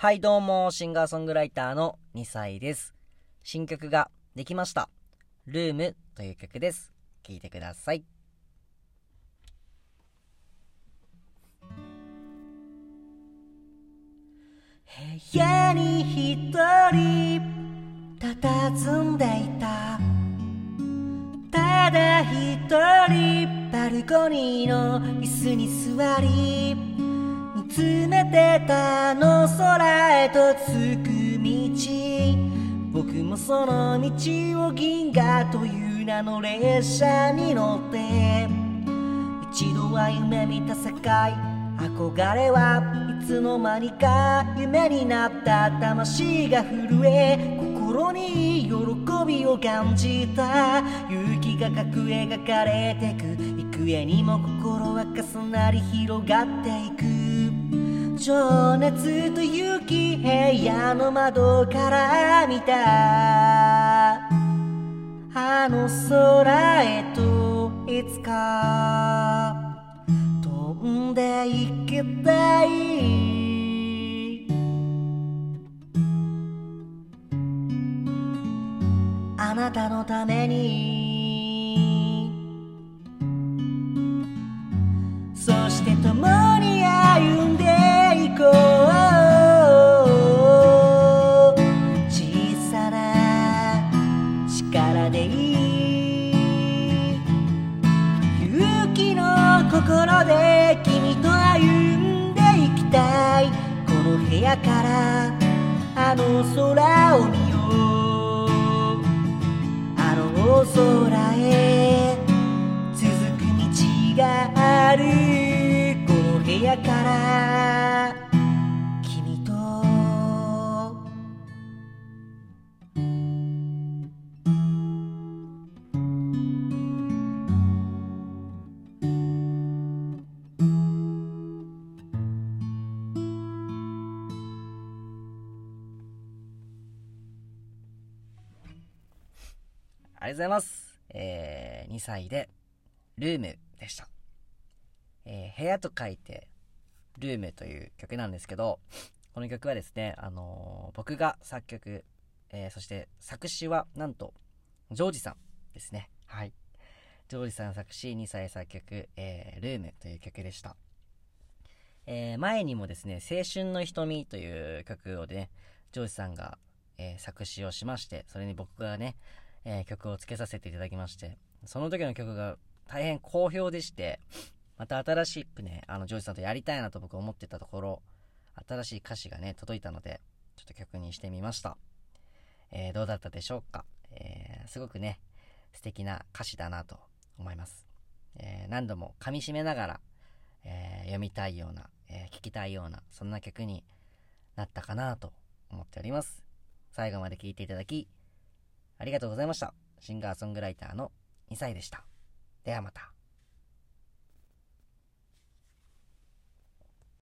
はいどうも、シンガーソングライターの2歳です。新曲ができました。ルームという曲です。聴いてください。部屋に一人佇んでいたただ一人バルコニーの椅子に座り見つめてたの空へと着く道僕もその道を銀河という名の列車に乗って一度は夢見た世界憧れはいつの間にか夢になった魂が震え心に喜びを感じた。勇気が描く描かれてく。幾重にも心は重なり広がっていく。情熱と勇気部屋の窓から見た。あの空へといつか飛んでいきたい。あなたのために。心で君と歩んでいきたいこの部屋からあの空を見ようあの空へ続く道があるこの部屋からりがとうございます。えー、2歳で、ルームでした。えー、部屋と書いて、ルームという曲なんですけど、この曲はですね、あのー僕が作曲、えーそして作詞は、なんと、ジョージさんですね。はい。ジョージさん作詞、2歳作曲、えー、ルームという曲でした。えー前にもですね、青春の瞳という曲をね、ジョージさんが、えー作詞をしまして、それに僕がね、えー曲をつけさせていただきまして、その時の曲が大変好評でして、また新しくね、あの、ジョージさんとやりたいなと僕思ってたところ、新しい歌詞がね、届いたので、ちょっと曲にしてみました。えーどうだったでしょうか、えーすごくね、素敵な歌詞だなと思います。えー何度も噛み締めながら、え読みたいような、え聞きたいような、そんな曲になったかなと思っております。最後まで聴いていただき、ありがとうございました。シンガーソングライターの2歳でした。ではまた。